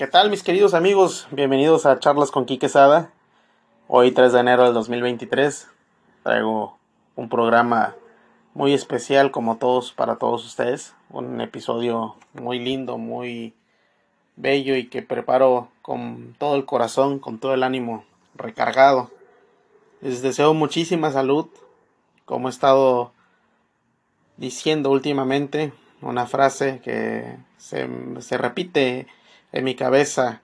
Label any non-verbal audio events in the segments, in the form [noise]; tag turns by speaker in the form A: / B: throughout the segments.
A: ¿Qué tal mis queridos amigos? Bienvenidos a Charlas con Quique Sada. Hoy 3 de enero del 2023 traigo un programa muy especial como todos para todos ustedes. Un episodio muy lindo, muy bello y que preparo con todo el corazón, con todo el ánimo recargado. Les deseo muchísima salud, como he estado diciendo últimamente, una frase que se, se repite en mi cabeza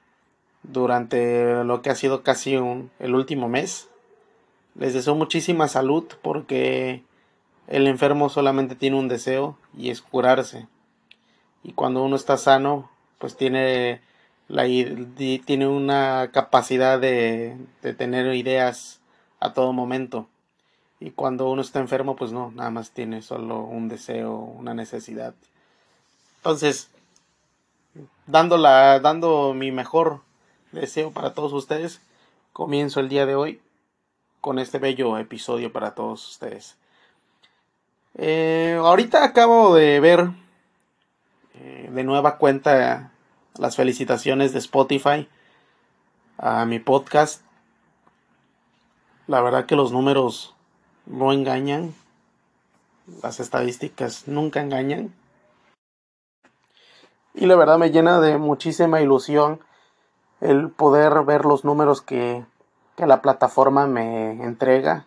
A: durante lo que ha sido casi un, el último mes. Les deseo muchísima salud porque el enfermo solamente tiene un deseo y es curarse. Y cuando uno está sano, pues tiene, la, tiene una capacidad de, de tener ideas a todo momento. Y cuando uno está enfermo, pues no, nada más tiene solo un deseo, una necesidad. Entonces, dando, la, dando mi mejor deseo para todos ustedes, comienzo el día de hoy con este bello episodio para todos ustedes. Eh, ahorita acabo de ver eh, de nueva cuenta las felicitaciones de Spotify a mi podcast. La verdad que los números no engañan. Las estadísticas nunca engañan. Y la verdad me llena de muchísima ilusión el poder ver los números que, que la plataforma me entrega.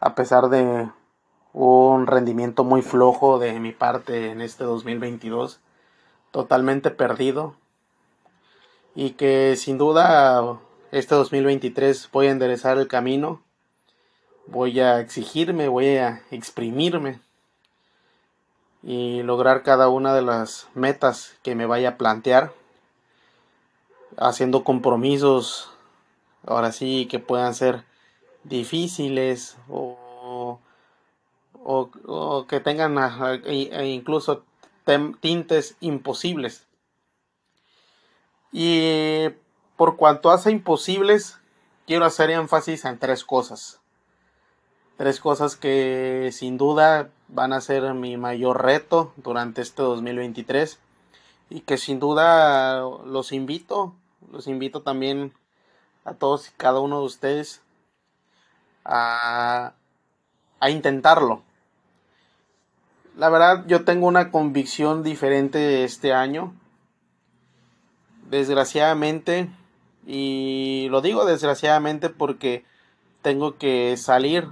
A: A pesar de un rendimiento muy flojo de mi parte en este 2022. Totalmente perdido. Y que sin duda este 2023 voy a enderezar el camino. Voy a exigirme, voy a exprimirme y lograr cada una de las metas que me vaya a plantear, haciendo compromisos, ahora sí, que puedan ser difíciles o, o, que tengan e incluso tintes imposibles. Y por cuanto hace imposibles, quiero hacer énfasis en tres cosas. Tres cosas que sin duda van a ser mi mayor reto durante este 2023 y que sin duda los invito, los invito también a todos y cada uno de ustedes a, intentarlo. La verdad yo tengo una convicción diferente este año. Desgraciadamente, y lo digo desgraciadamente porque tengo que salir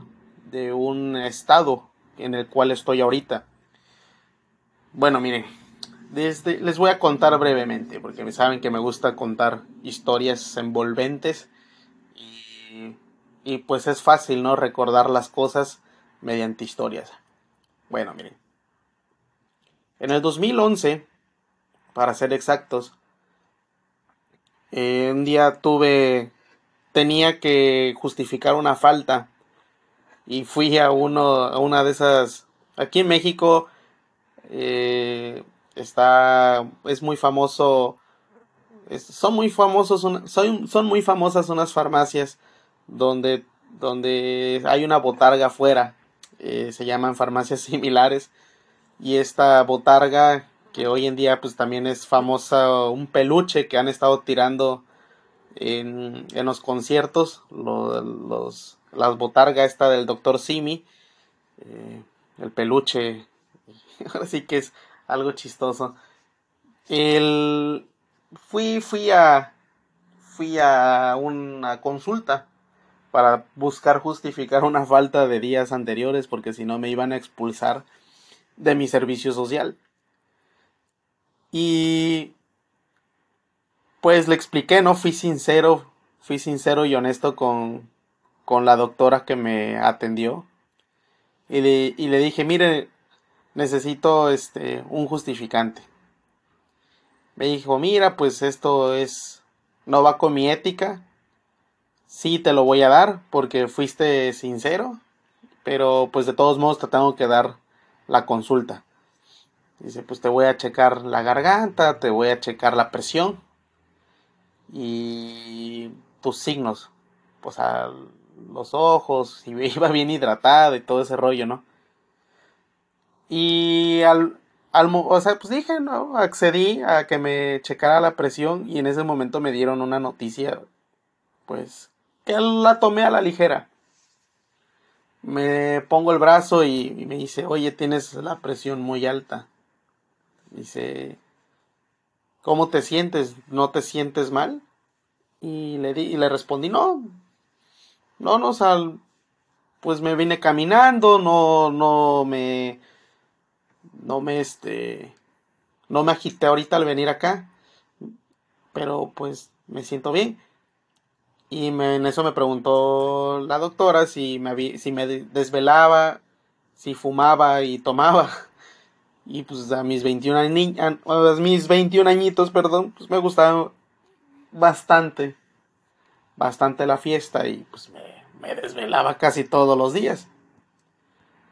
A: de un estado en el cual estoy ahorita. Bueno, miren, desde, les voy a contar brevemente, porque saben que me gusta contar historias envolventes y, y pues es fácil, ¿no? Recordar las cosas mediante historias. Bueno, miren. En el 2011, para ser exactos, eh, un día tuve, tenía que justificar una falta y fui a uno, a una de esas Aquí en México eh, está, es muy famoso, son muy famosos, son, son muy famosas unas farmacias donde, donde hay una botarga afuera, eh, se llaman farmacias [laughs] similares, y esta botarga que hoy en día pues también es famosa, un peluche que han estado tirando en, en los conciertos, los, los, las botargas esta del doctor Simi, eh, el peluche, [laughs] ahora sí que es algo chistoso. El, fui, fui a, fui a una consulta para buscar justificar una falta de días anteriores porque si no me iban a expulsar de mi servicio social. Y pues le expliqué, no fui sincero, fui sincero y honesto con, con la doctora que me atendió y le, dije, mire, necesito este, un justificante. Me dijo, mira, pues esto es, no va con mi ética. Sí, te lo voy a dar porque fuiste sincero, pero pues de todos modos te tengo que dar la consulta. Dice, pues te voy a checar la garganta, te voy a checar la presión y tus signos. Pues los ojos, si [laughs] iba bien hidratado y todo ese rollo, ¿no? Y al, o sea, pues dije, no, accedí a que me checara la presión y en ese momento me dieron una noticia, pues, que la tomé a la ligera. Me pongo el brazo y, me dice, oye, tienes la presión muy alta. Dice, ¿cómo te sientes? ¿No te sientes mal? Y le, di, y le respondí, no, no, no, o pues me vine caminando, no, no me no me este no me agité ahorita al venir acá pero pues me siento bien. Y en eso me preguntó la doctora si me si me desvelaba si fumaba y tomaba. [laughs] Y pues a mis 21 a mis 21 añitos perdón pues me gustaba bastante bastante la fiesta y pues me, desvelaba casi todos los días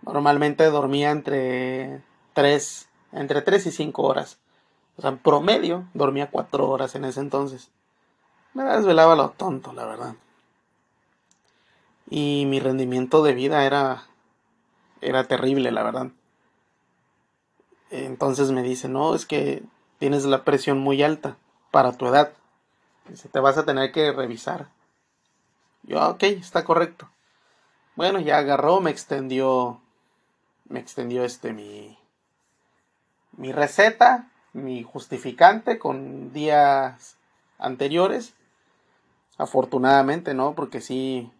A: normalmente dormía entre tres, entre 3 y 5 horas. O sea, en promedio dormía 4 horas en ese entonces. Me desvelaba lo tonto, la verdad. Y mi rendimiento de vida era, era terrible, la verdad. Entonces me dice, no, es que tienes la presión muy alta para tu edad. Dice, te vas a tener que revisar. Yo, ok, está correcto. Bueno, ya agarró, me extendió, me extendió este mi, mi receta, mi justificante con días anteriores. Afortunadamente, ¿no? Porque sí,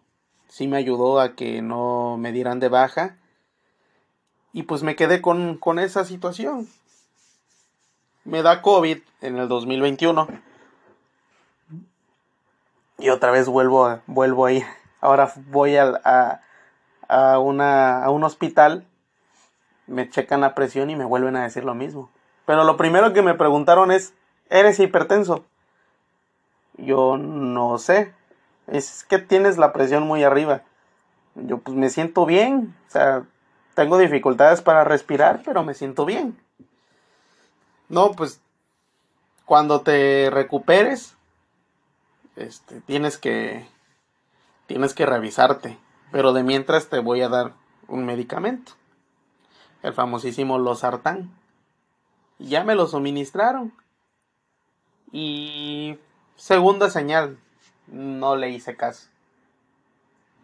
A: sí me ayudó a que no me dieran de baja. Y pues me quedé con, con esa situación. Me da COVID en el 2021. Y otra vez vuelvo a, vuelvo a ir. Ahora voy a, a, una, a un hospital me checan la presión y me vuelven a decir lo mismo. Pero lo primero que me preguntaron es, ¿eres hipertenso? Yo no sé. Es que tienes la presión muy arriba. Yo pues me siento bien. O sea, tengo dificultades para respirar, pero me siento bien. No, pues cuando te recuperes, este, tienes que, tienes que revisarte. Pero de mientras te voy a dar un medicamento el famosísimo Losartán. Ya me lo suministraron. Y segunda señal, no le hice caso.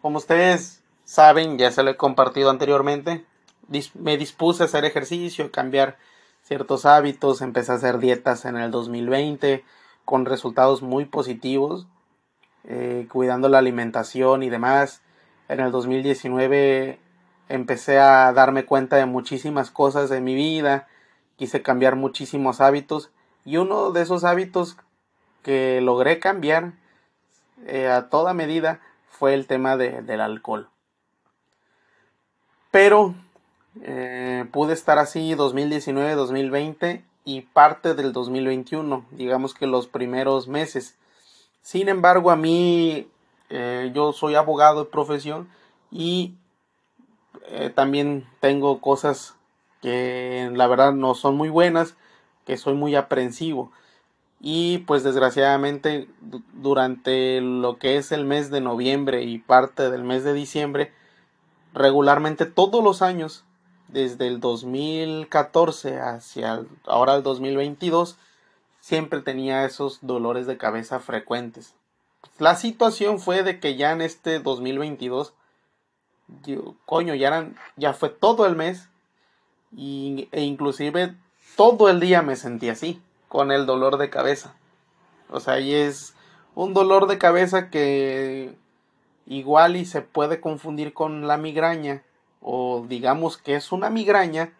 A: Como ustedes saben, ya se lo he compartido anteriormente, me dispuse a hacer ejercicio, cambiar ciertos hábitos, empecé a hacer dietas en el 2020 con resultados muy positivos, eh, cuidando la alimentación y demás. En el 2019 empecé a darme cuenta de muchísimas cosas de mi vida, quise cambiar muchísimos hábitos y uno de esos hábitos que logré cambiar eh, a toda medida fue el tema del alcohol. Pero eh, pude estar así 2019, 2020 y parte del 2021, digamos que los primeros meses. Sin embargo, a mí, eh, yo soy abogado de profesión y eh, también tengo cosas que la verdad no son muy buenas, que soy muy aprensivo. Y pues desgraciadamente durante lo que es el mes de noviembre y parte del mes de diciembre, regularmente todos los años, desde el 2014 hacia ahora el 2022, siempre tenía esos dolores de cabeza frecuentes. La situación fue de que ya en este 2022 coño, ya, eran, ya fue todo el mes y, e inclusive todo el día me sentí así, con el dolor de cabeza. O sea, y es un dolor de cabeza que igual y se puede confundir con la migraña o digamos que es una migraña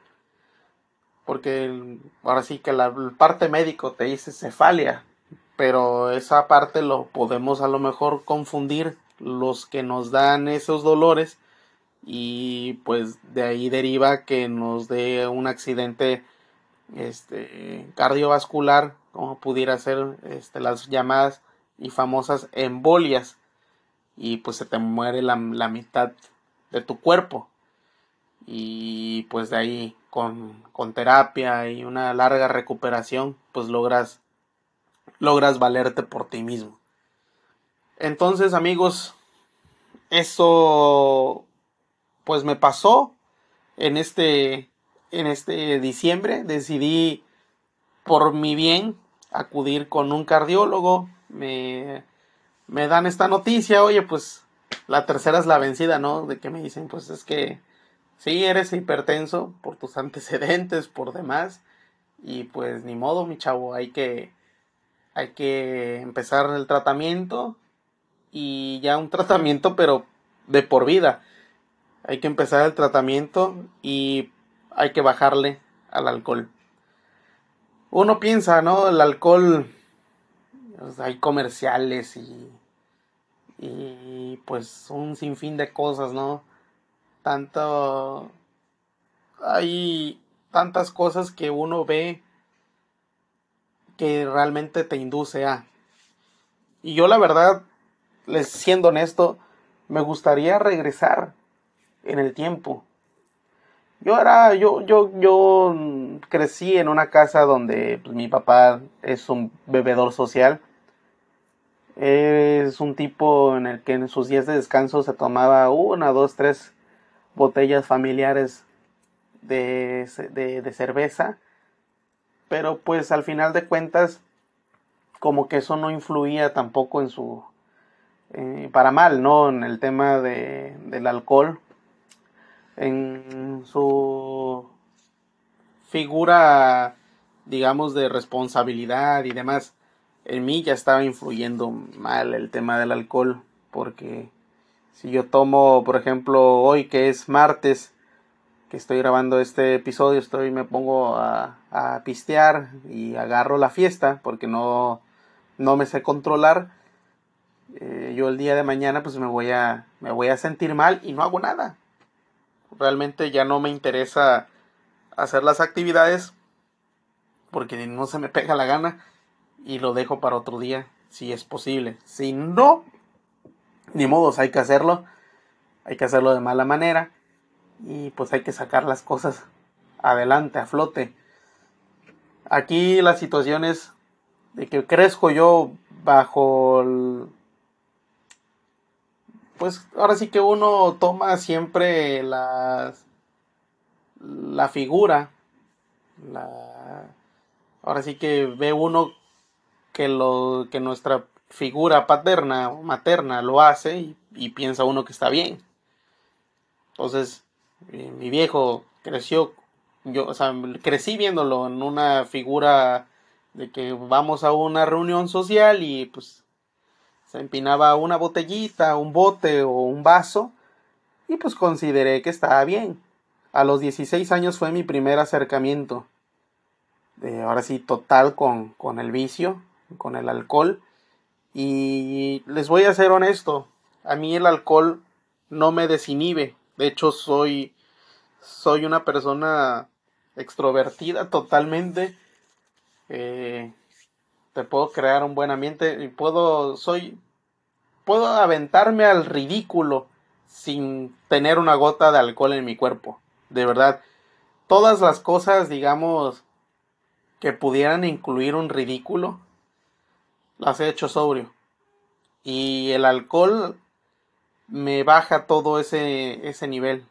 A: porque ahora sí que la parte médico te dice cefalia pero esa parte lo podemos a lo mejor confundir los que nos dan esos dolores y pues de ahí deriva que nos dé un accidente este cardiovascular como pudiera ser este, las llamadas y famosas embolias y pues se te muere la, la mitad de tu cuerpo y pues de ahí con, con terapia y una larga recuperación pues logras logras valerte por ti mismo entonces amigos eso pues me pasó en este en este diciembre decidí por mi bien acudir con un cardiólogo. Me, me dan esta noticia, oye, pues la tercera es la vencida, ¿no? De que me dicen, pues es que sí, eres hipertenso por tus [laughs] antecedentes, por demás. Y pues ni modo, mi chavo, hay que, hay que empezar el tratamiento y ya un [laughs] tratamiento, pero de por vida. Hay que empezar el tratamiento y hay que bajarle al alcohol. Uno piensa, ¿no? El alcohol, pues, hay comerciales y, y pues un sinfín de cosas, ¿no? Tanto... Hay tantas cosas que uno ve que realmente te induce a. Y yo la verdad, les siendo honesto, me gustaría regresar en el tiempo. Yo era, yo, yo, yo crecí en una casa donde pues, mi papá es un bebedor social. Es un tipo en el que en sus días de descanso se tomaba una, dos, tres botellas familiares de, de, cerveza. Pero pues al final de cuentas, como que eso no influía tampoco en su, eh, para mal, ¿no? En el tema de, del alcohol en su figura, digamos, de responsabilidad y demás, en mí ya estaba influyendo mal el tema del alcohol, porque si yo tomo, por ejemplo, hoy que es martes, que estoy grabando este episodio, estoy me pongo a, a pistear y agarro la fiesta porque no, no me sé controlar. Eh, yo el día de mañana pues me voy a me voy a sentir mal y no hago nada realmente ya no me interesa hacer las actividades porque no se me pega la gana y lo dejo para otro día si es posible. Si no, ni modos, hay que hacerlo. Hay que hacerlo de mala manera y pues hay que sacar las cosas adelante, a flote. Aquí la situación es de que crezco yo bajo el, pues ahora sí que uno toma siempre las la figura la ahora sí que ve uno que lo que nuestra figura paterna o materna lo hace y, piensa uno que está bien entonces eh, mi viejo creció yo o sea crecí viéndolo en una figura de que vamos a una reunión social y pues se empinaba una botellita, un bote o un vaso y pues consideré que estaba bien. A los 16 años fue mi primer acercamiento. De, ahora sí, total con, con el vicio, con el alcohol. Y les voy a ser honesto, a mí el alcohol no me desinhibe. De hecho, soy, soy una persona extrovertida totalmente. Eh, te puedo crear un buen ambiente y puedo, soy, puedo aventarme al ridículo sin tener una gota de alcohol en mi cuerpo. De verdad, todas las cosas, digamos, que pudieran incluir un ridículo, las he hecho sobrio. Y el alcohol me baja todo ese, ese nivel.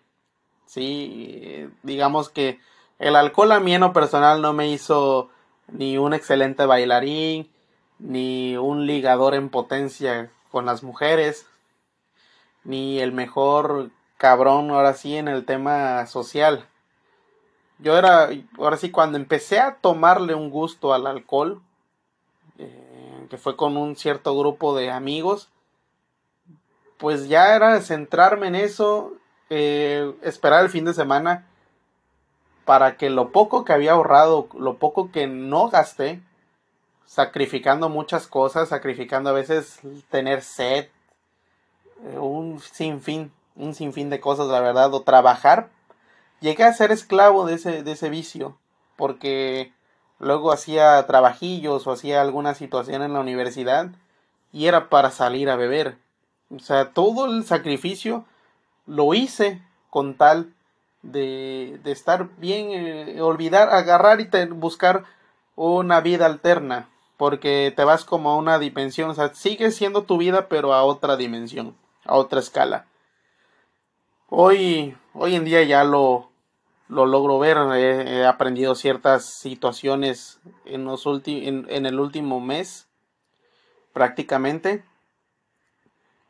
A: Sí, digamos que el alcohol a mí en lo personal no me hizo ni un excelente bailarín, ni un ligador en potencia con las mujeres, ni el mejor cabrón ahora sí en el tema social. Yo era, ahora sí, cuando empecé a tomarle un gusto al alcohol, eh, que fue con un cierto grupo de amigos, pues ya era centrarme en eso, eh, esperar el fin de semana para que lo poco que había ahorrado, lo poco que no gasté, sacrificando muchas cosas, sacrificando a veces tener sed, eh, un sinfín, un sinfín de cosas, la verdad, o trabajar. Llegué a ser esclavo de ese, de ese vicio, porque luego hacía trabajillos o hacía alguna situación en la universidad y era para salir a beber. O sea, todo el sacrificio lo hice con tal de, de estar bien, eh, olvidar, agarrar y buscar una vida alterna, porque te vas como a una dimensión, o sea, sigue siendo tu vida, pero a otra dimensión, a otra escala. Hoy, hoy en día ya lo, lo logro ver. He, aprendido ciertas situaciones en, los en, el último mes, prácticamente.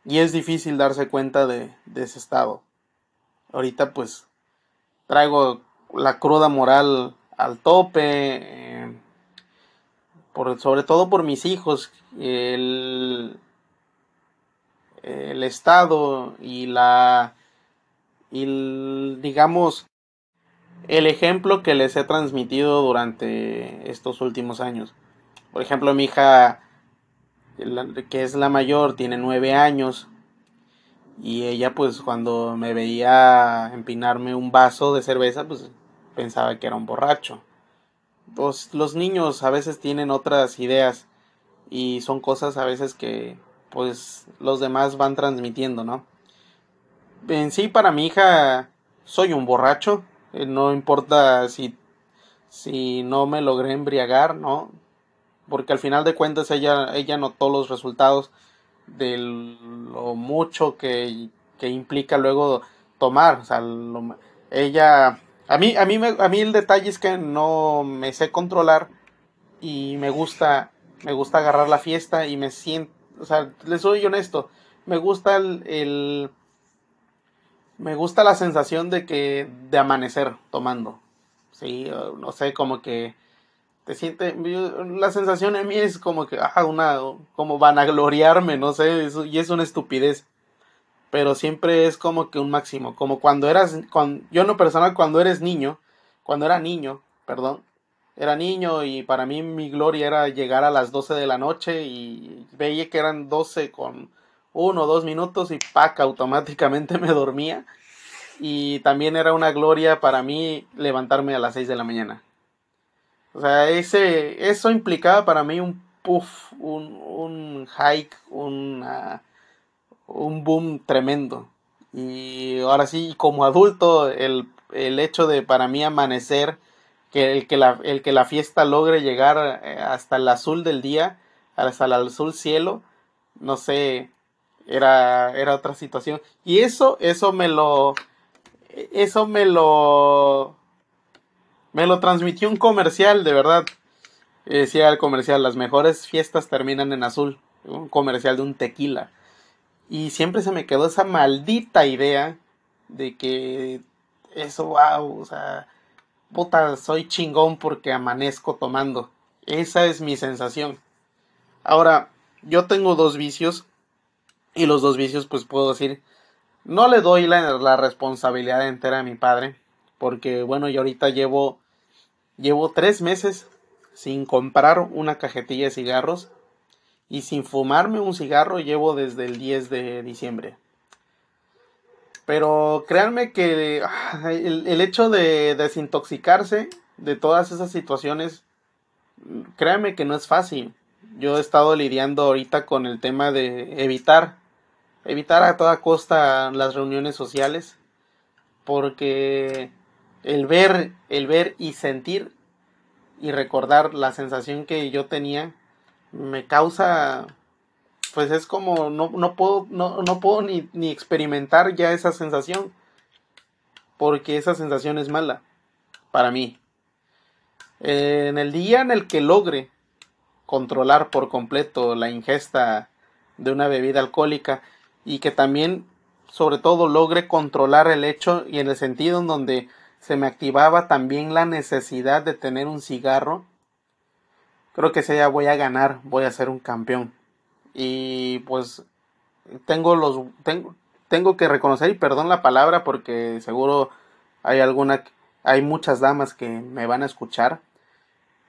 A: Y es difícil darse cuenta de, de ese estado. Ahorita pues traigo la cruda moral al tope, eh, por, sobre todo por mis hijos, el, el Estado y la, y digamos, el ejemplo que les he transmitido durante estos últimos años. Por ejemplo, mi hija, que es la mayor, tiene nueve años. Y ella, pues, cuando me veía empinarme un vaso de cerveza, pues pensaba que era un borracho. Pues, los niños a veces tienen otras ideas y son cosas a veces que, pues, los demás van transmitiendo, ¿no? En sí, para mi hija, soy un borracho, eh, no importa si, si no me logré embriagar, ¿no? Porque al final de cuentas ella, ella notó los resultados de lo mucho que, que implica luego tomar. O sea, ella, a mí, a, mí a mí el detalle es que no me sé controlar y me gusta, me gusta agarrar la fiesta y me siento, o sea, les soy honesto, me gusta el me gusta la sensación de que de amanecer tomando. Sí, no sé, como que te siente la sensación en mí es como que ah, una como vanagloriarme, no sé, y es una estupidez. Pero siempre es como que un máximo, como cuando eras con yo no personal cuando eres niño, cuando era niño, perdón, era niño y para mí mi gloria era llegar a las 12 de la noche y veía que eran 12 con uno o dos minutos y paca, automáticamente me dormía. Y también era una gloria para mí levantarme a las 6 de la mañana. O sea, ese, eso implicaba para mí un puff, un, un hike, un boom tremendo. Y ahora sí, como adulto, el, el hecho de para mí amanecer, que el que, la, el que la fiesta logre llegar eh, hasta el azul del día, hasta el azul cielo, no sé, era, era otra situación. Y eso, eso me lo, eso me lo, me lo transmitió un comercial, de verdad. Decía el comercial, las mejores fiestas terminan en azul. Un comercial de un tequila. Y siempre se me quedó esa maldita idea de que eso, wow, o sea, puta, soy chingón porque amanezco tomando. Esa es mi sensación. Ahora, yo tengo dos vicios y los dos vicios pues puedo decir, no le doy la, responsabilidad entera a mi padre porque bueno, yo ahorita llevo llevo tres meses sin comprar una cajetilla de cigarros y sin fumarme un cigarro llevo desde el 10 de diciembre. Pero créanme que ah, el, hecho de desintoxicarse de todas esas situaciones, créanme que no es fácil. Yo he estado lidiando ahorita con el tema de evitar, evitar a toda costa las reuniones sociales, porque el ver, el ver y sentir y recordar la sensación que yo tenía me causa pues es como no, no puedo no, no puedo ni, ni, experimentar ya esa sensación porque esa sensación es mala para mí. En el día en el que logre controlar por completo la ingesta de una bebida alcohólica y que también sobre todo logre controlar el hecho y en el sentido en donde se me activaba también la necesidad de tener un cigarro, creo que ese día voy a ganar, voy a ser un campeón. Y pues tengo los tengo, tengo que reconocer y perdón la palabra porque seguro hay alguna hay muchas damas que me van a escuchar,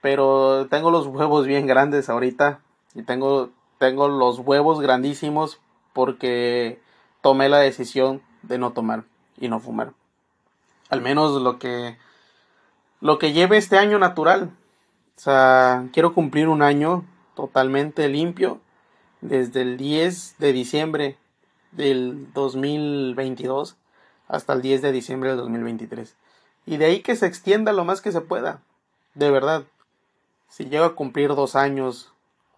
A: pero tengo los huevos bien grandes ahorita y tengo tengo los huevos grandísimos porque tomé la decisión de no tomar y no fumar al menos lo que lo que lleve este año natural. O sea, quiero cumplir un año totalmente limpio desde el 10 de diciembre del 2022 hasta el 10 de diciembre del 2023. Y de ahí que se extienda lo más que se pueda. De verdad. Si llego a cumplir dos años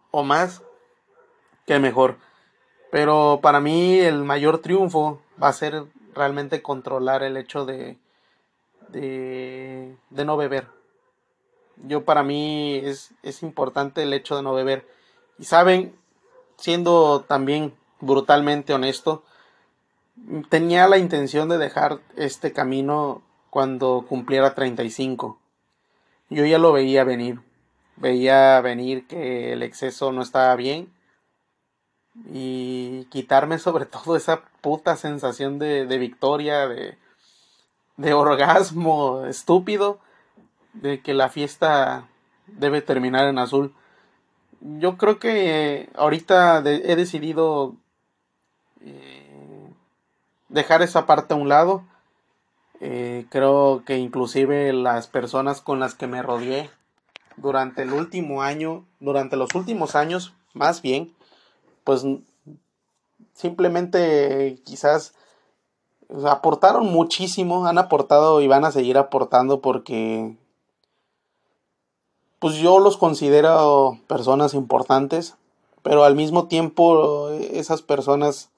A: o más, qué mejor. Pero para mí el mayor triunfo va a ser realmente controlar el hecho de de, no beber. Yo para mí es, es importante el hecho de no beber. Y saben, siendo también brutalmente honesto, tenía la intención de dejar este camino cuando cumpliera 35. Yo ya lo veía venir. Veía venir que el exceso no estaba bien. Y quitarme sobre todo esa puta sensación de, de victoria, de, de orgasmo estúpido, de que la fiesta debe terminar en azul. Yo creo que ahorita he decidido eh, dejar esa parte a un lado. Eh, creo que inclusive las personas con las que me rodeé durante el último año, durante los últimos años, más bien, pues simplemente quizás aportaron muchísimo, han aportado y van a seguir aportando porque pues yo los considero personas importantes, pero al mismo tiempo esas personas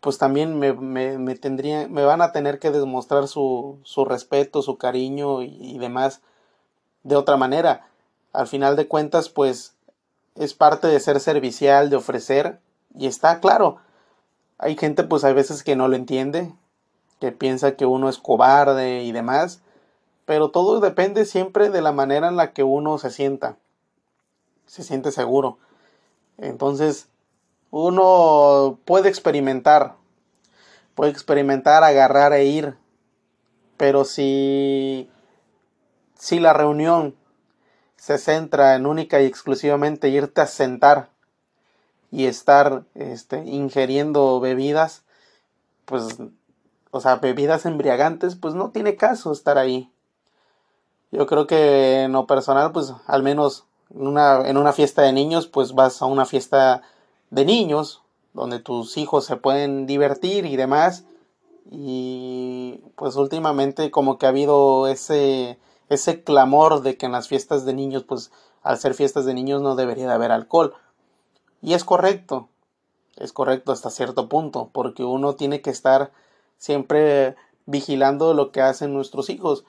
A: pues también me, me, me, me van a tener que demostrar su, su respeto, su cariño y, y, demás de otra manera. Al final de cuentas, pues es parte de ser servicial, de ofrecer, y está claro. Hay gente, pues hay veces que no lo entiende, que piensa que uno es cobarde y demás, pero todo depende siempre de la manera en la que uno se sienta, se siente seguro. Entonces, uno puede experimentar, puede experimentar, agarrar e ir, pero si, si la reunión se centra en única y exclusivamente irte a sentar y estar este, ingiriendo bebidas, pues, o sea, bebidas embriagantes, pues no tiene caso estar ahí. Yo creo que en lo personal, pues al menos en una, en una fiesta de niños, pues vas a una fiesta de niños, donde tus hijos se pueden divertir y demás. Y pues últimamente como que ha habido ese, ese clamor de que en las fiestas de niños, pues al ser fiestas de niños no debería de haber alcohol. Y es correcto, es correcto hasta cierto punto, porque uno tiene que estar siempre vigilando lo que hacen nuestros hijos.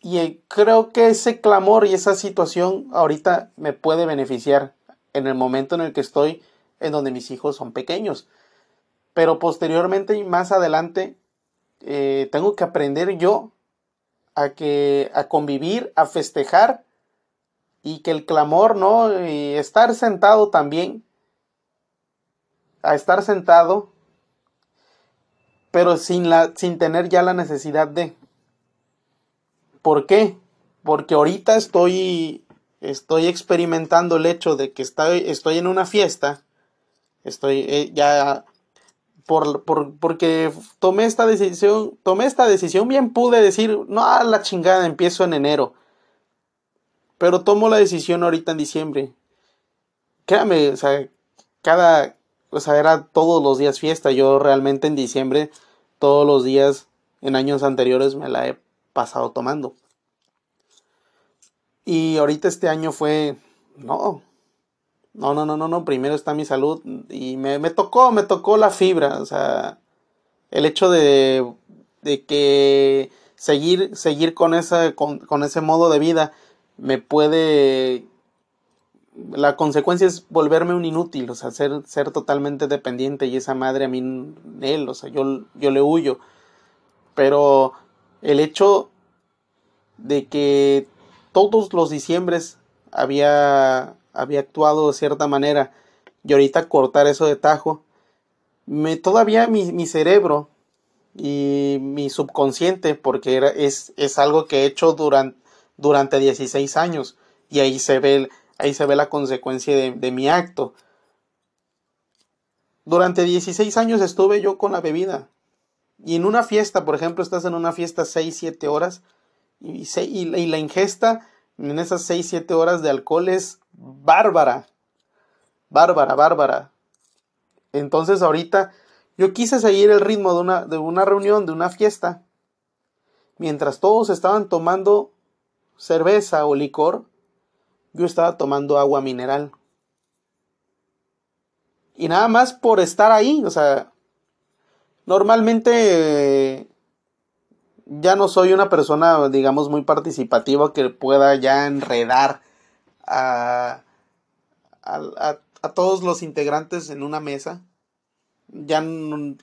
A: Y creo que ese clamor y esa situación ahorita me puede beneficiar en el momento en el que estoy en donde mis hijos son pequeños. Pero posteriormente y más adelante eh, tengo que aprender yo a que a convivir, a festejar y que el clamor, ¿no? Y estar sentado también, a estar sentado, pero sin la sin tener ya la necesidad de ¿Por qué? Porque ahorita estoy estoy experimentando el hecho de que estoy, estoy en una fiesta, estoy eh, ya por, por, porque tomé esta decisión, tomé esta decisión, bien pude decir, no, a la chingada, empiezo en enero. Pero tomo la decisión ahorita en diciembre. Créame, o sea, cada, o sea, era todos los días fiesta. Yo realmente en diciembre, todos los días en años anteriores me la he pasado tomando. Y ahorita este año fue, no, no, no, no, no, no, primero está mi salud y me, me tocó, me tocó la fibra, o sea, el hecho de, de que seguir, seguir con, esa, con, con ese modo de vida me puede la consecuencia es volverme un inútil, o sea, ser, ser totalmente dependiente y esa madre a mí, él, o sea, yo, yo le huyo. Pero el hecho de que todos los diciembres había, había actuado de cierta manera y ahorita cortar eso de tajo, me, todavía mi, mi cerebro y mi subconsciente, porque era, es, es algo que he hecho durante, durante 16 años y ahí se ve, ahí se ve la consecuencia de, mi acto. Durante 16 años estuve yo con la bebida. Y en una fiesta, por ejemplo, estás en una fiesta 6, 7 horas, y, y, la ingesta en esas 6, 7 horas de alcohol es bárbara. Bárbara, bárbara. Entonces ahorita yo quise seguir el ritmo de una, de una reunión, de una fiesta. Mientras todos estaban tomando cerveza o licor, yo estaba tomando agua mineral. Y nada más por estar ahí, o sea, normalmente ya no soy una persona, digamos, muy participativa que pueda ya enredar a, a, a todos los integrantes en una mesa. Ya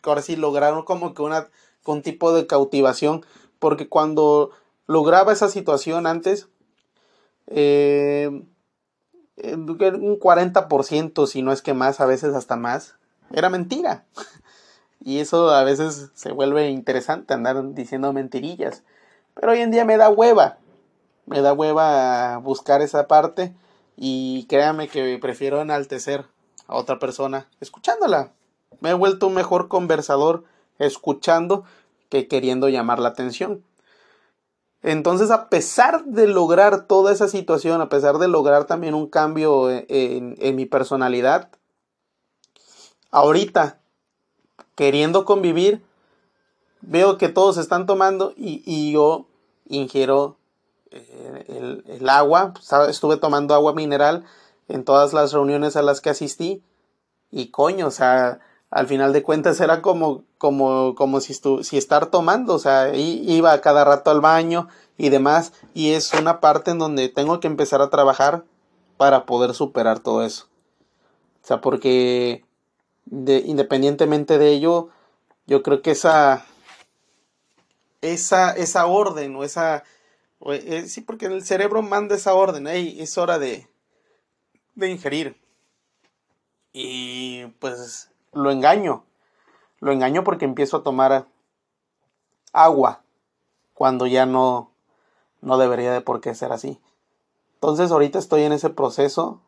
A: ahora sí lograron como que una, un tipo de cautivación, porque cuando lograba esa situación antes, eh, un 40%, si no es que más, a veces hasta más, era mentira. [laughs] Y eso a veces se vuelve interesante andar diciendo mentirillas. Pero hoy en día me da hueva. Me da hueva buscar esa parte. Y créame que prefiero enaltecer a otra persona escuchándola. Me he vuelto un mejor conversador escuchando que queriendo llamar la atención. Entonces, a pesar de lograr toda esa situación, a pesar de lograr también un cambio en, en, mi personalidad, ahorita, queriendo convivir, veo que todos están tomando y, y yo ingiero el, el, agua, estuve tomando agua mineral en todas las reuniones a las que asistí y coño, o sea, al final de cuentas era como, como, como si, estu si estar tomando, o sea, iba cada rato al baño y demás, y es una parte en donde tengo que empezar a trabajar para poder superar todo eso. O sea, porque de, independientemente de ello, yo creo que esa, esa, esa orden o esa, eh, sí, porque el cerebro manda esa orden, hey, es hora de, de ingerir. Y pues lo engaño. Lo engaño porque empiezo a tomar agua cuando ya no, no debería de por qué ser así. Entonces ahorita estoy en ese proceso.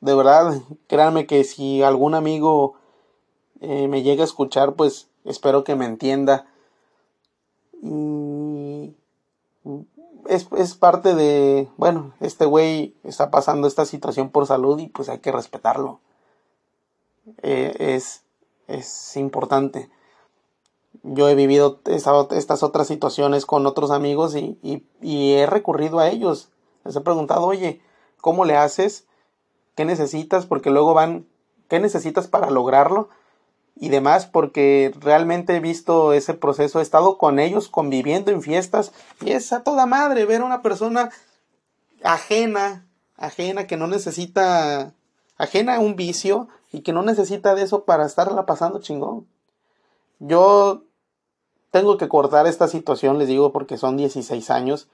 A: De verdad, [laughs] créanme que si algún amigo eh, me llega a escuchar, pues espero que me entienda. Y es, es parte de, bueno, este güey está pasando esta situación por salud y pues hay que respetarlo. Eh, es, es importante. Yo he vivido estas otras situaciones con otros amigos y, y, he recurrido a ellos. Les he preguntado, oye, ¿cómo le haces? ¿Qué necesitas? Porque luego van, ¿qué necesitas para lograrlo? Y demás, porque realmente he visto ese proceso, he estado con ellos conviviendo en fiestas y es a toda madre ver a una persona ajena, ajena que no necesita, ajena a un vicio, y que no necesita de eso para estarla pasando chingón. Yo tengo que cortar esta situación, les digo, porque son 16 años.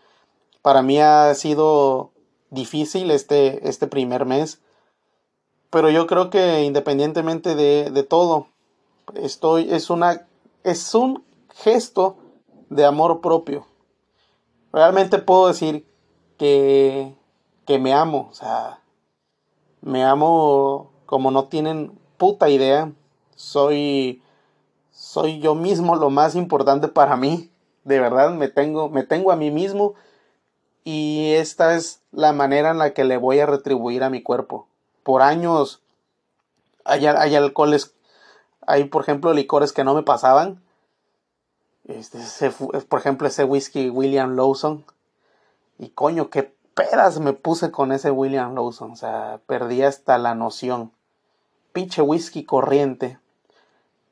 A: Para mí ha sido difícil este, este primer mes, pero yo creo que independientemente de, de todo, estoy, es, una, es un gesto de amor propio. Realmente puedo decir que, que me amo, o sea, me amo como no tienen puta idea, soy soy yo mismo lo más importante para mí. De verdad, me tengo me tengo a mí mismo y esta es la manera en la que le voy a retribuir a mi cuerpo. Por años hay, hay alcoholes, hay por ejemplo licores que no me pasaban. Este, por ejemplo, ese whisky William Lawson. Y coño, qué pedas me puse con ese William Lawson. O sea, perdí hasta la noción pinche whisky corriente.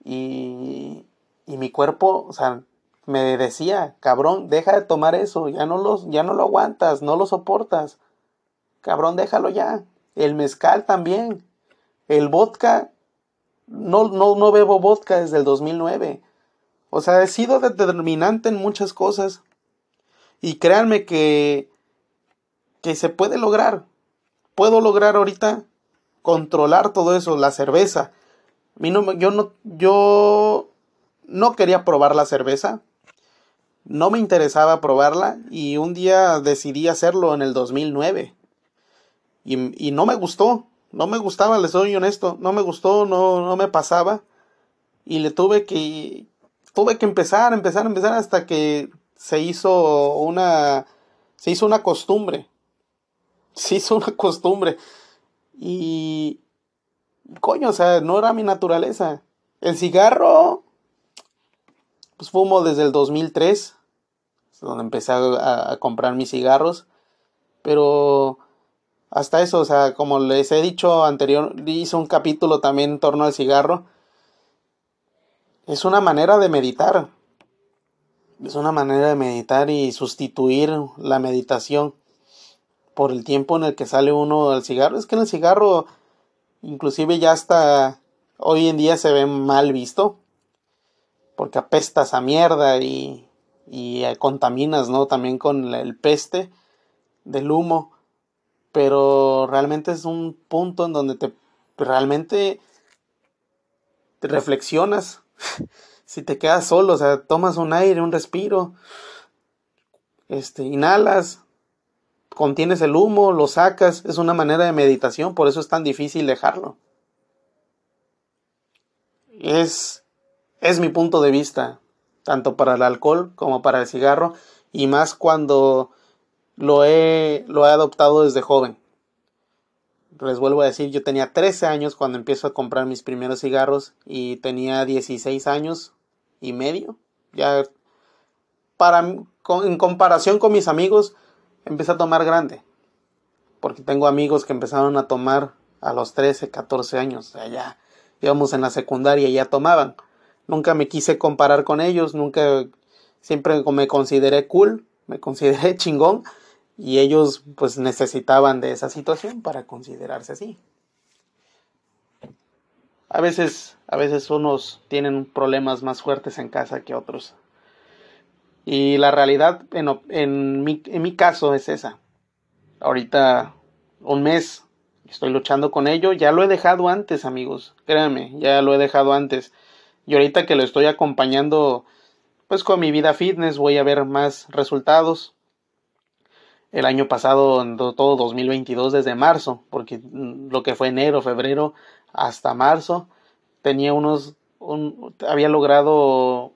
A: Y, y mi cuerpo, o sea, me decía, cabrón, deja de tomar eso, ya no, los, ya no lo aguantas, no lo soportas. Cabrón, déjalo ya. El mezcal también. El vodka, no, no, no bebo vodka desde el 2009. O sea, he sido determinante en muchas cosas. Y créanme que, que se puede lograr. Puedo lograr ahorita controlar todo eso, la cerveza. no, yo, no, yo no quería probar la cerveza, no me interesaba probarla y un día decidí hacerlo en el 2009. Y, y no me gustó, no me gustaba, les soy honesto, no me gustó, no, no me pasaba. Y le tuve que, tuve que empezar, empezar, empezar hasta que se hizo una, se hizo una costumbre. Se hizo una costumbre. Y, coño, o sea, no era mi naturaleza. El cigarro, pues fumo desde el 2003, donde empecé a, comprar mis cigarros. Pero hasta eso, o sea, como les he dicho anterior, hice un capítulo también en torno al cigarro. Es una manera de meditar. Es una manera de meditar y sustituir la meditación por el tiempo en el que sale uno al cigarro. Es que en el cigarro, inclusive ya hasta hoy en día se ve mal visto, porque apestas a mierda y, y contaminas, ¿no? También con el peste del humo. Pero realmente es un punto en donde te realmente te reflexionas. [laughs] si te quedas solo, o sea, tomas un aire, un respiro, este, inhalas, contienes el humo, lo sacas, es una manera de meditación, por eso es tan difícil dejarlo. Es, es mi punto de vista, tanto para el alcohol como para el cigarro, y más cuando lo he, lo he adoptado desde joven. Les vuelvo a decir, yo tenía 13 años cuando empiezo a comprar mis primeros cigarros y tenía 16 años y medio. Ya para, en comparación con mis amigos, empecé a tomar grande. Porque tengo amigos que empezaron a tomar a los 13, 14 años. O ya íbamos en la secundaria y ya tomaban. Nunca me quise comparar con ellos, nunca, siempre me consideré cool, me consideré [laughs] chingón. Y ellos pues necesitaban de esa situación para considerarse así. A veces, a veces unos tienen problemas más fuertes en casa que otros. Y la realidad en, en, mi, en mi caso es esa. Ahorita un mes estoy luchando con ello. Ya lo he dejado antes, amigos. Créanme, ya lo he dejado antes. Y ahorita que lo estoy acompañando, pues con mi vida fitness voy a ver más resultados. El año pasado, todo 2022, desde marzo, porque lo que fue enero, febrero, hasta marzo, tenía unos, había logrado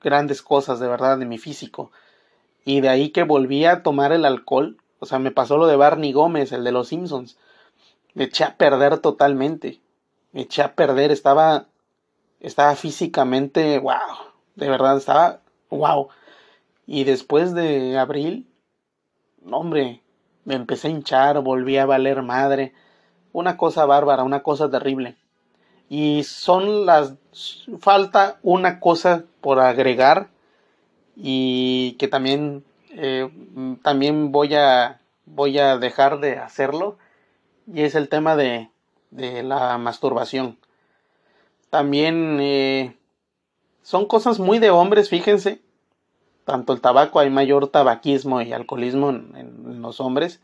A: grandes cosas de verdad de mi físico. Y de ahí que volví a tomar el alcohol, o sea, me pasó lo de Barney Gómez, el de los Simpsons. Me eché a perder totalmente. Me eché a perder, estaba, estaba físicamente, wow, de verdad, estaba, wow. Y después de abril, hombre, me empecé a hinchar, volví a valer madre. Una cosa bárbara, una cosa terrible. Y son las... Falta una cosa por agregar y que también, eh, también voy, a, voy a dejar de hacerlo y es el tema de, de la masturbación. También eh, son cosas muy de hombres, fíjense. Tanto el tabaco, hay mayor tabaquismo y alcoholismo en, los hombres.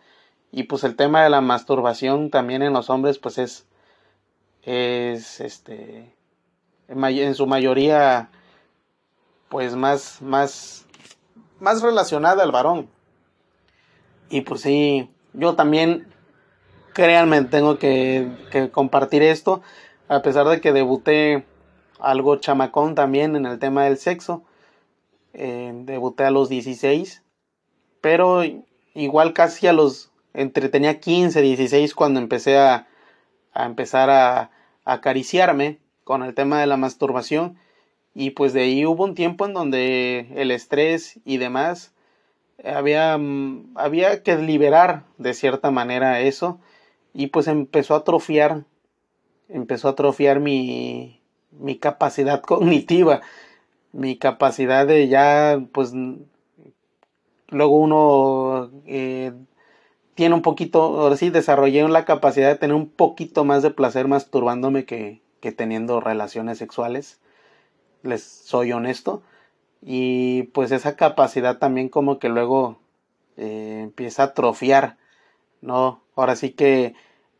A: Y pues el tema de la masturbación también en los hombres pues es es este en, su mayoría pues más más más relacionada al varón y pues sí yo también créanme tengo que, compartir esto a pesar de que debuté algo chamacón también en el tema del sexo eh, debuté a los 16 pero igual casi a los entre tenía 15 16 cuando empecé a, a empezar a, acariciarme con el tema de la masturbación. Y pues de ahí hubo un tiempo en donde el estrés y demás había, mm, había que liberar de cierta manera eso. Y pues empezó a atrofiar empezó a atrofiar mi, mi capacidad [laughs] cognitiva mi capacidad de ya pues luego uno eh, tiene un poquito, ahora sí, desarrollé la capacidad de tener un poquito más de placer masturbándome que, que teniendo relaciones sexuales. Les soy honesto. Y pues esa capacidad también como que luego eh, empieza a atrofiar, ¿no? Ahora sí que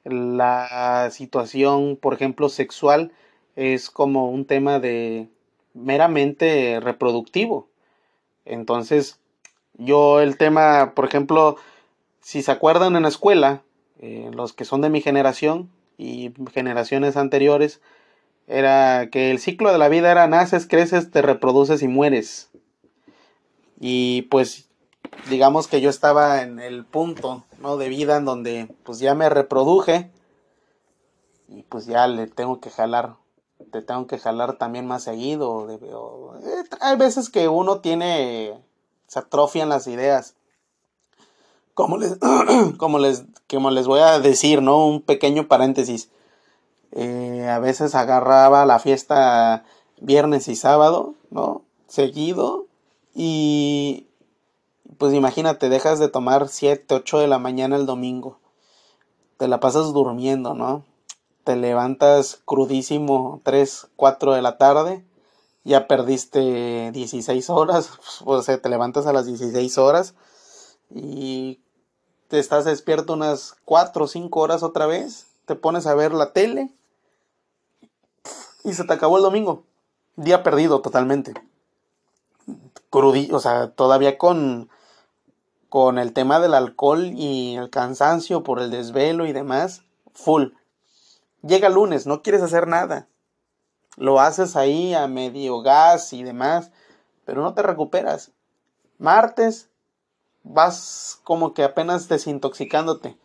A: la situación, por ejemplo, sexual es como un tema de meramente reproductivo. Entonces, yo el tema, por ejemplo, si se acuerdan en la escuela, eh, los que son de mi generación y generaciones anteriores, era que el ciclo de la vida era naces, creces, te reproduces y mueres. Y pues digamos que yo estaba en el punto ¿no? de vida en donde pues ya me reproduje y pues ya le tengo que jalar, te tengo que jalar también más seguido. Eh, hay veces que uno tiene, se atrofian las ideas como les, [clears throat] como les, como les voy a decir, ¿no? Un pequeño paréntesis. Eh, a veces agarraba la fiesta viernes y sábado, ¿no? Seguido. Y pues imagínate, dejas de tomar 7, 8 de la mañana el domingo. Te la pasas durmiendo, ¿no? Te levantas crudísimo 3, 4 de la tarde. Ya perdiste 16 horas. [laughs] O sea, te levantas a las 16 horas. Y te estás despierto unas 4 o 5 horas otra vez. Te pones a ver la tele. Y se te acabó el domingo. Día perdido totalmente. Crudí, o sea, todavía con con el tema del alcohol y el cansancio por el desvelo y demás, full. Llega lunes, no quieres hacer nada. Lo haces ahí a medio gas y demás, pero no te recuperas. Martes, vas como que apenas desintoxicándote.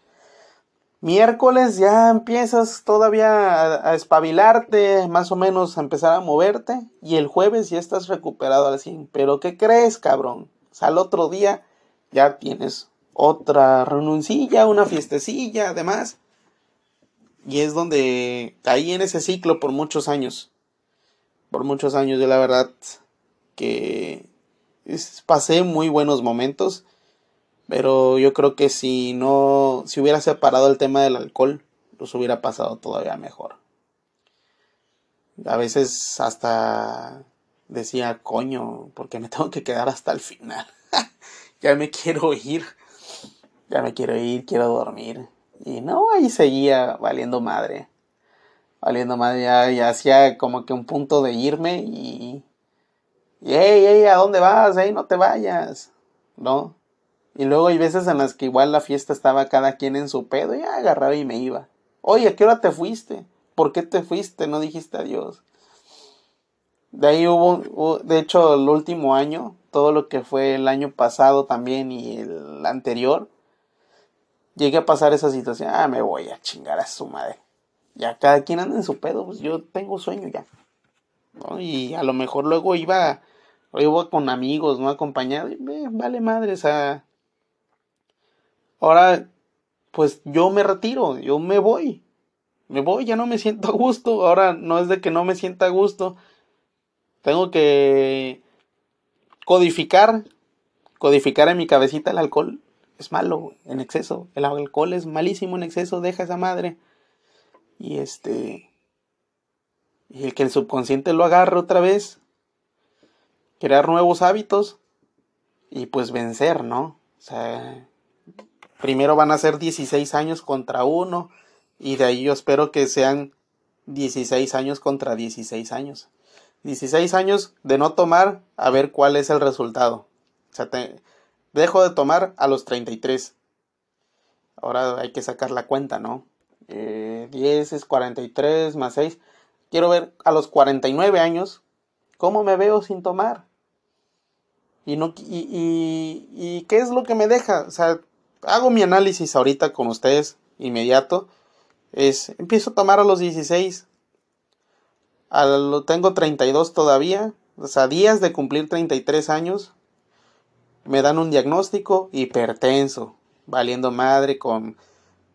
A: Miércoles ya empiezas todavía a, espabilarte, más o menos a empezar a moverte. Y el jueves ya estás recuperado al 100. Pero ¿qué crees, cabrón? O sea, al otro día ya tienes otra renuncilla, una fiestecilla, además. Y es donde caí en ese ciclo por muchos años. Por muchos años, yo la verdad que pasé muy buenos momentos. Pero yo creo que si no, si hubiera separado el tema del alcohol, los hubiera pasado todavía mejor. A veces hasta decía, coño, porque me tengo que quedar hasta el final [laughs] ya me quiero ir, ya me quiero ir, quiero dormir. Y no, ahí seguía valiendo madre. Valiendo madre, ya, hacía como que un punto de irme y... Y, hey, hey, ¿a dónde vas? Hey, no te vayas. ¿No? Y luego hay veces en las que igual la fiesta estaba cada quien en su pedo y agarraba y me iba. Oye, ¿a qué hora te fuiste? ¿Por qué te fuiste? No dijiste adiós. De ahí hubo, de hecho, el último año todo lo que fue el año pasado también y el anterior, llegué a pasar esa situación, ah, me voy a chingar a su madre. Ya cada quien anda en su pedo, pues yo tengo sueño ya. Y a lo mejor luego iba, iba con amigos, ¿no? Acompañado, y vale madre, o sea. Ahora, pues yo me retiro, yo me voy. Me voy, ya no me siento a gusto. Ahora no es de que no me sienta a gusto. Tengo que codificar, codificar en mi cabecita el alcohol es malo en exceso. El alcohol es malísimo en exceso, deja esa madre. Y este. Y el que el subconsciente lo agarre otra vez. Crear nuevos hábitos. Y pues vencer, ¿no? O sea. Primero van a ser 16 años contra uno. Y de ahí yo espero que sean 16 años contra 16 años. 16 años de no tomar a ver cuál es el resultado. O sea, te, dejo de tomar a los 33. Ahora hay que sacar la cuenta, ¿no? 10 eh, es 43 más 6. Quiero ver a los 49 años cómo me veo sin tomar. Y, no, y, y, qué es lo que me deja. O sea, hago mi análisis ahorita con ustedes inmediato. Es, empiezo a tomar a los 16 lo tengo 32 todavía, o sea, días de cumplir 33 años. Me dan un diagnóstico hipertenso, valiendo madre con,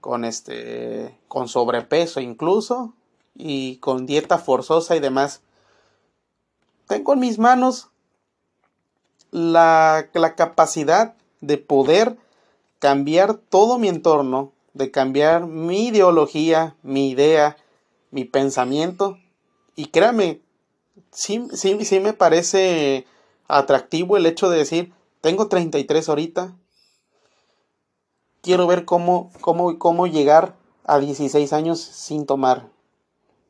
A: con este, con sobrepeso incluso y con dieta forzosa y demás. Tengo en mis manos la, la capacidad de poder cambiar todo mi entorno, de cambiar mi ideología, mi idea, mi pensamiento y créame, sí, sí, sí me parece atractivo el hecho de decir, tengo 33 ahorita, quiero ver cómo, cómo, cómo llegar a 16 años sin tomar,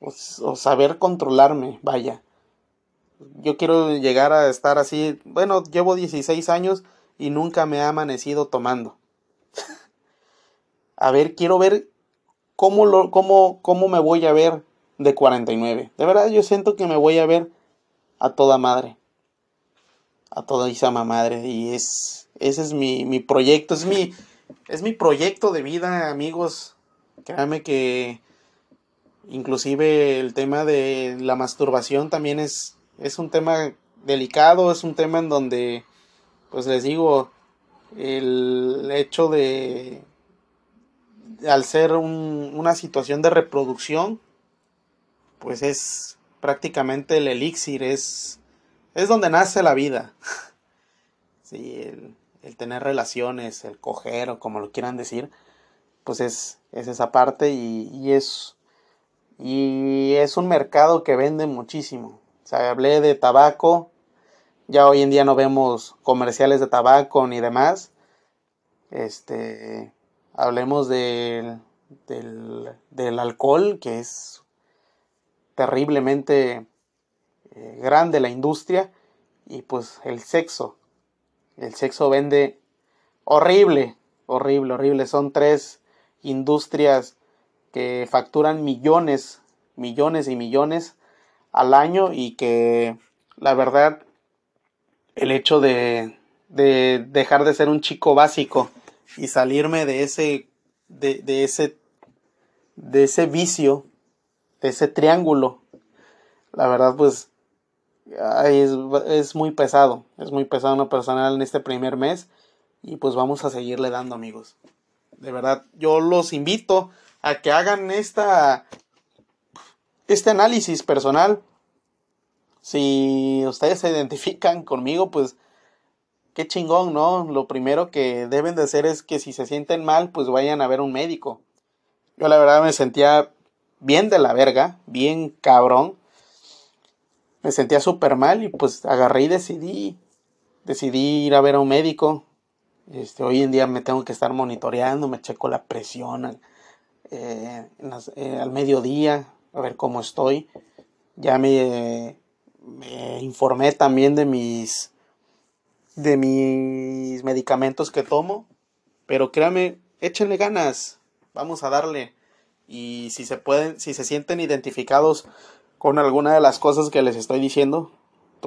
A: o, saber controlarme, vaya. Yo quiero llegar a estar así, bueno, llevo 16 años y nunca me ha amanecido tomando. [laughs] a ver, quiero ver cómo, lo, cómo, cómo me voy a ver de 49. De verdad yo siento que me voy a ver a toda madre. A toda Isama madre. Y es. Ese es mi, mi proyecto. Es mi. Es mi proyecto de vida, amigos. Créanme que. Inclusive el tema de la masturbación también es. Es un tema delicado. Es un tema en donde. Pues les digo. El hecho de. Al ser un, una situación de reproducción pues es prácticamente el elixir, es, es donde nace la vida. [laughs] Sí, el, tener relaciones, el coger o como lo quieran decir, pues es, es esa parte y, es, y es un mercado que vende muchísimo. O sea, hablé de tabaco, ya hoy en día no vemos comerciales de tabaco ni demás. Este, hablemos del, del, alcohol, que es terriblemente grande la industria, y pues el sexo. El sexo vende horrible, horrible, horrible. Son tres industrias que facturan millones, millones y millones al año y que la verdad el hecho de, de dejar de ser un chico básico y salirme de ese de, de ese de ese vicio de ese triángulo la verdad pues es, es, muy pesado es muy pesado una personal en este primer mes y pues vamos a seguirle dando amigos de verdad yo los invito a que hagan esta este análisis personal. Si ustedes se identifican conmigo, pues qué chingón, ¿no? Lo primero que deben de hacer es que si se sienten mal, pues vayan a ver un médico. Yo la verdad me sentía bien de la verga, bien cabrón. Me sentía súper mal y pues agarré y decidí, decidí ir a ver a un médico. Este, hoy en día me tengo que estar monitoreando, me checo la presión eh, eh, al mediodía, a ver cómo estoy. Ya me, me informé también de mis de mis medicamentos que tomo, pero créanme, échenle ganas, vamos a darle. Y si se pueden, si se sienten identificados con alguna de las cosas que les estoy diciendo,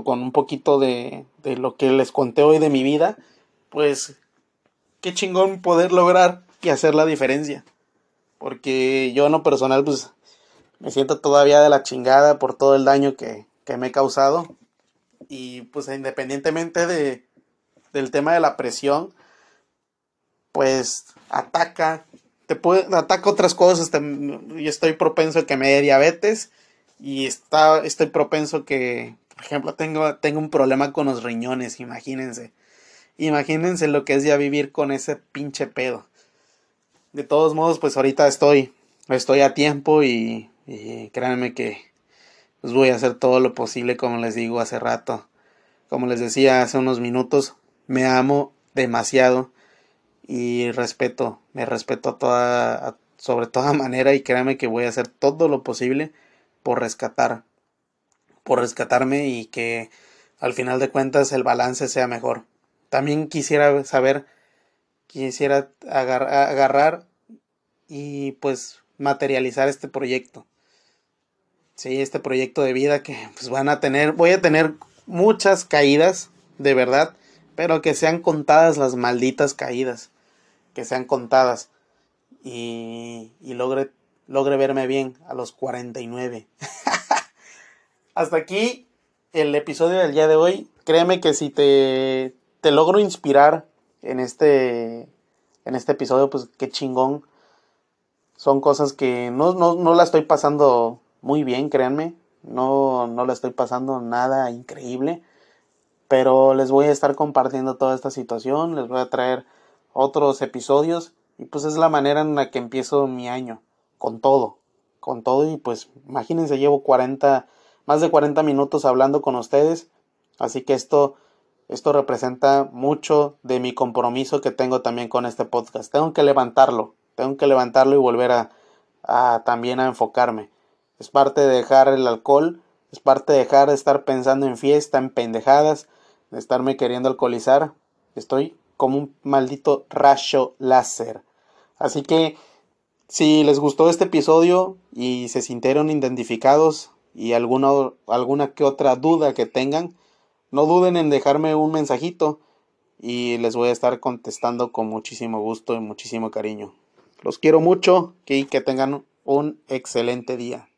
A: con un poquito de, de lo que les conté hoy de mi vida, pues qué chingón poder lograr y hacer la diferencia. Porque yo en lo personal, pues me siento todavía de la chingada por todo el daño que, me he causado. Y pues independientemente de, del tema de la presión, pues ataca, te puede, ataca otras cosas. y estoy propenso a que me dé diabetes y está, estoy propenso que, por ejemplo, tengo, tengo un problema con los riñones, imagínense. Imagínense lo que es ya vivir con ese pinche pedo. De todos modos, pues ahorita estoy, estoy a tiempo y créanme que pues voy a hacer todo lo posible como les digo hace rato. Como les decía hace unos minutos, me amo demasiado y respeto, me respeto toda, sobre toda [laughs] manera y créanme que voy a hacer todo lo posible por rescatar, por rescatarme y que al final de cuentas el balance sea mejor. También quisiera saber, quisiera agarrar y pues materializar este proyecto sí, este proyecto de vida que pues van a tener, voy a tener muchas caídas, de verdad, pero que sean contadas las malditas caídas, que sean contadas y, y logre, logre verme bien a los 49. [laughs] Hasta aquí el episodio del día de hoy. Créeme que si te, te logro inspirar en este, en este episodio, pues qué chingón. Son cosas que no, no, no la estoy pasando muy bien, créanme. No, no le estoy pasando nada increíble. Pero les voy a estar compartiendo toda esta situación. Les voy a traer otros episodios. Y pues es la manera en la que empiezo mi año. Con todo. Con todo. Y pues imagínense, llevo 40, más de 40 minutos hablando con ustedes. Así que esto, esto representa mucho de mi compromiso que tengo también con este podcast. Tengo que levantarlo. Tengo que levantarlo y volver a, a también a enfocarme es parte de dejar el alcohol, es parte de dejar de estar pensando en fiesta, en pendejadas, de estarme queriendo alcoholizar. Estoy como un maldito rayo láser. Así que si les gustó este episodio y se sintieron identificados y alguna, alguna que otra duda que tengan, no duden en dejarme un mensajito y les voy a estar contestando con muchísimo gusto y muchísimo cariño. Los quiero mucho y que tengan un excelente día.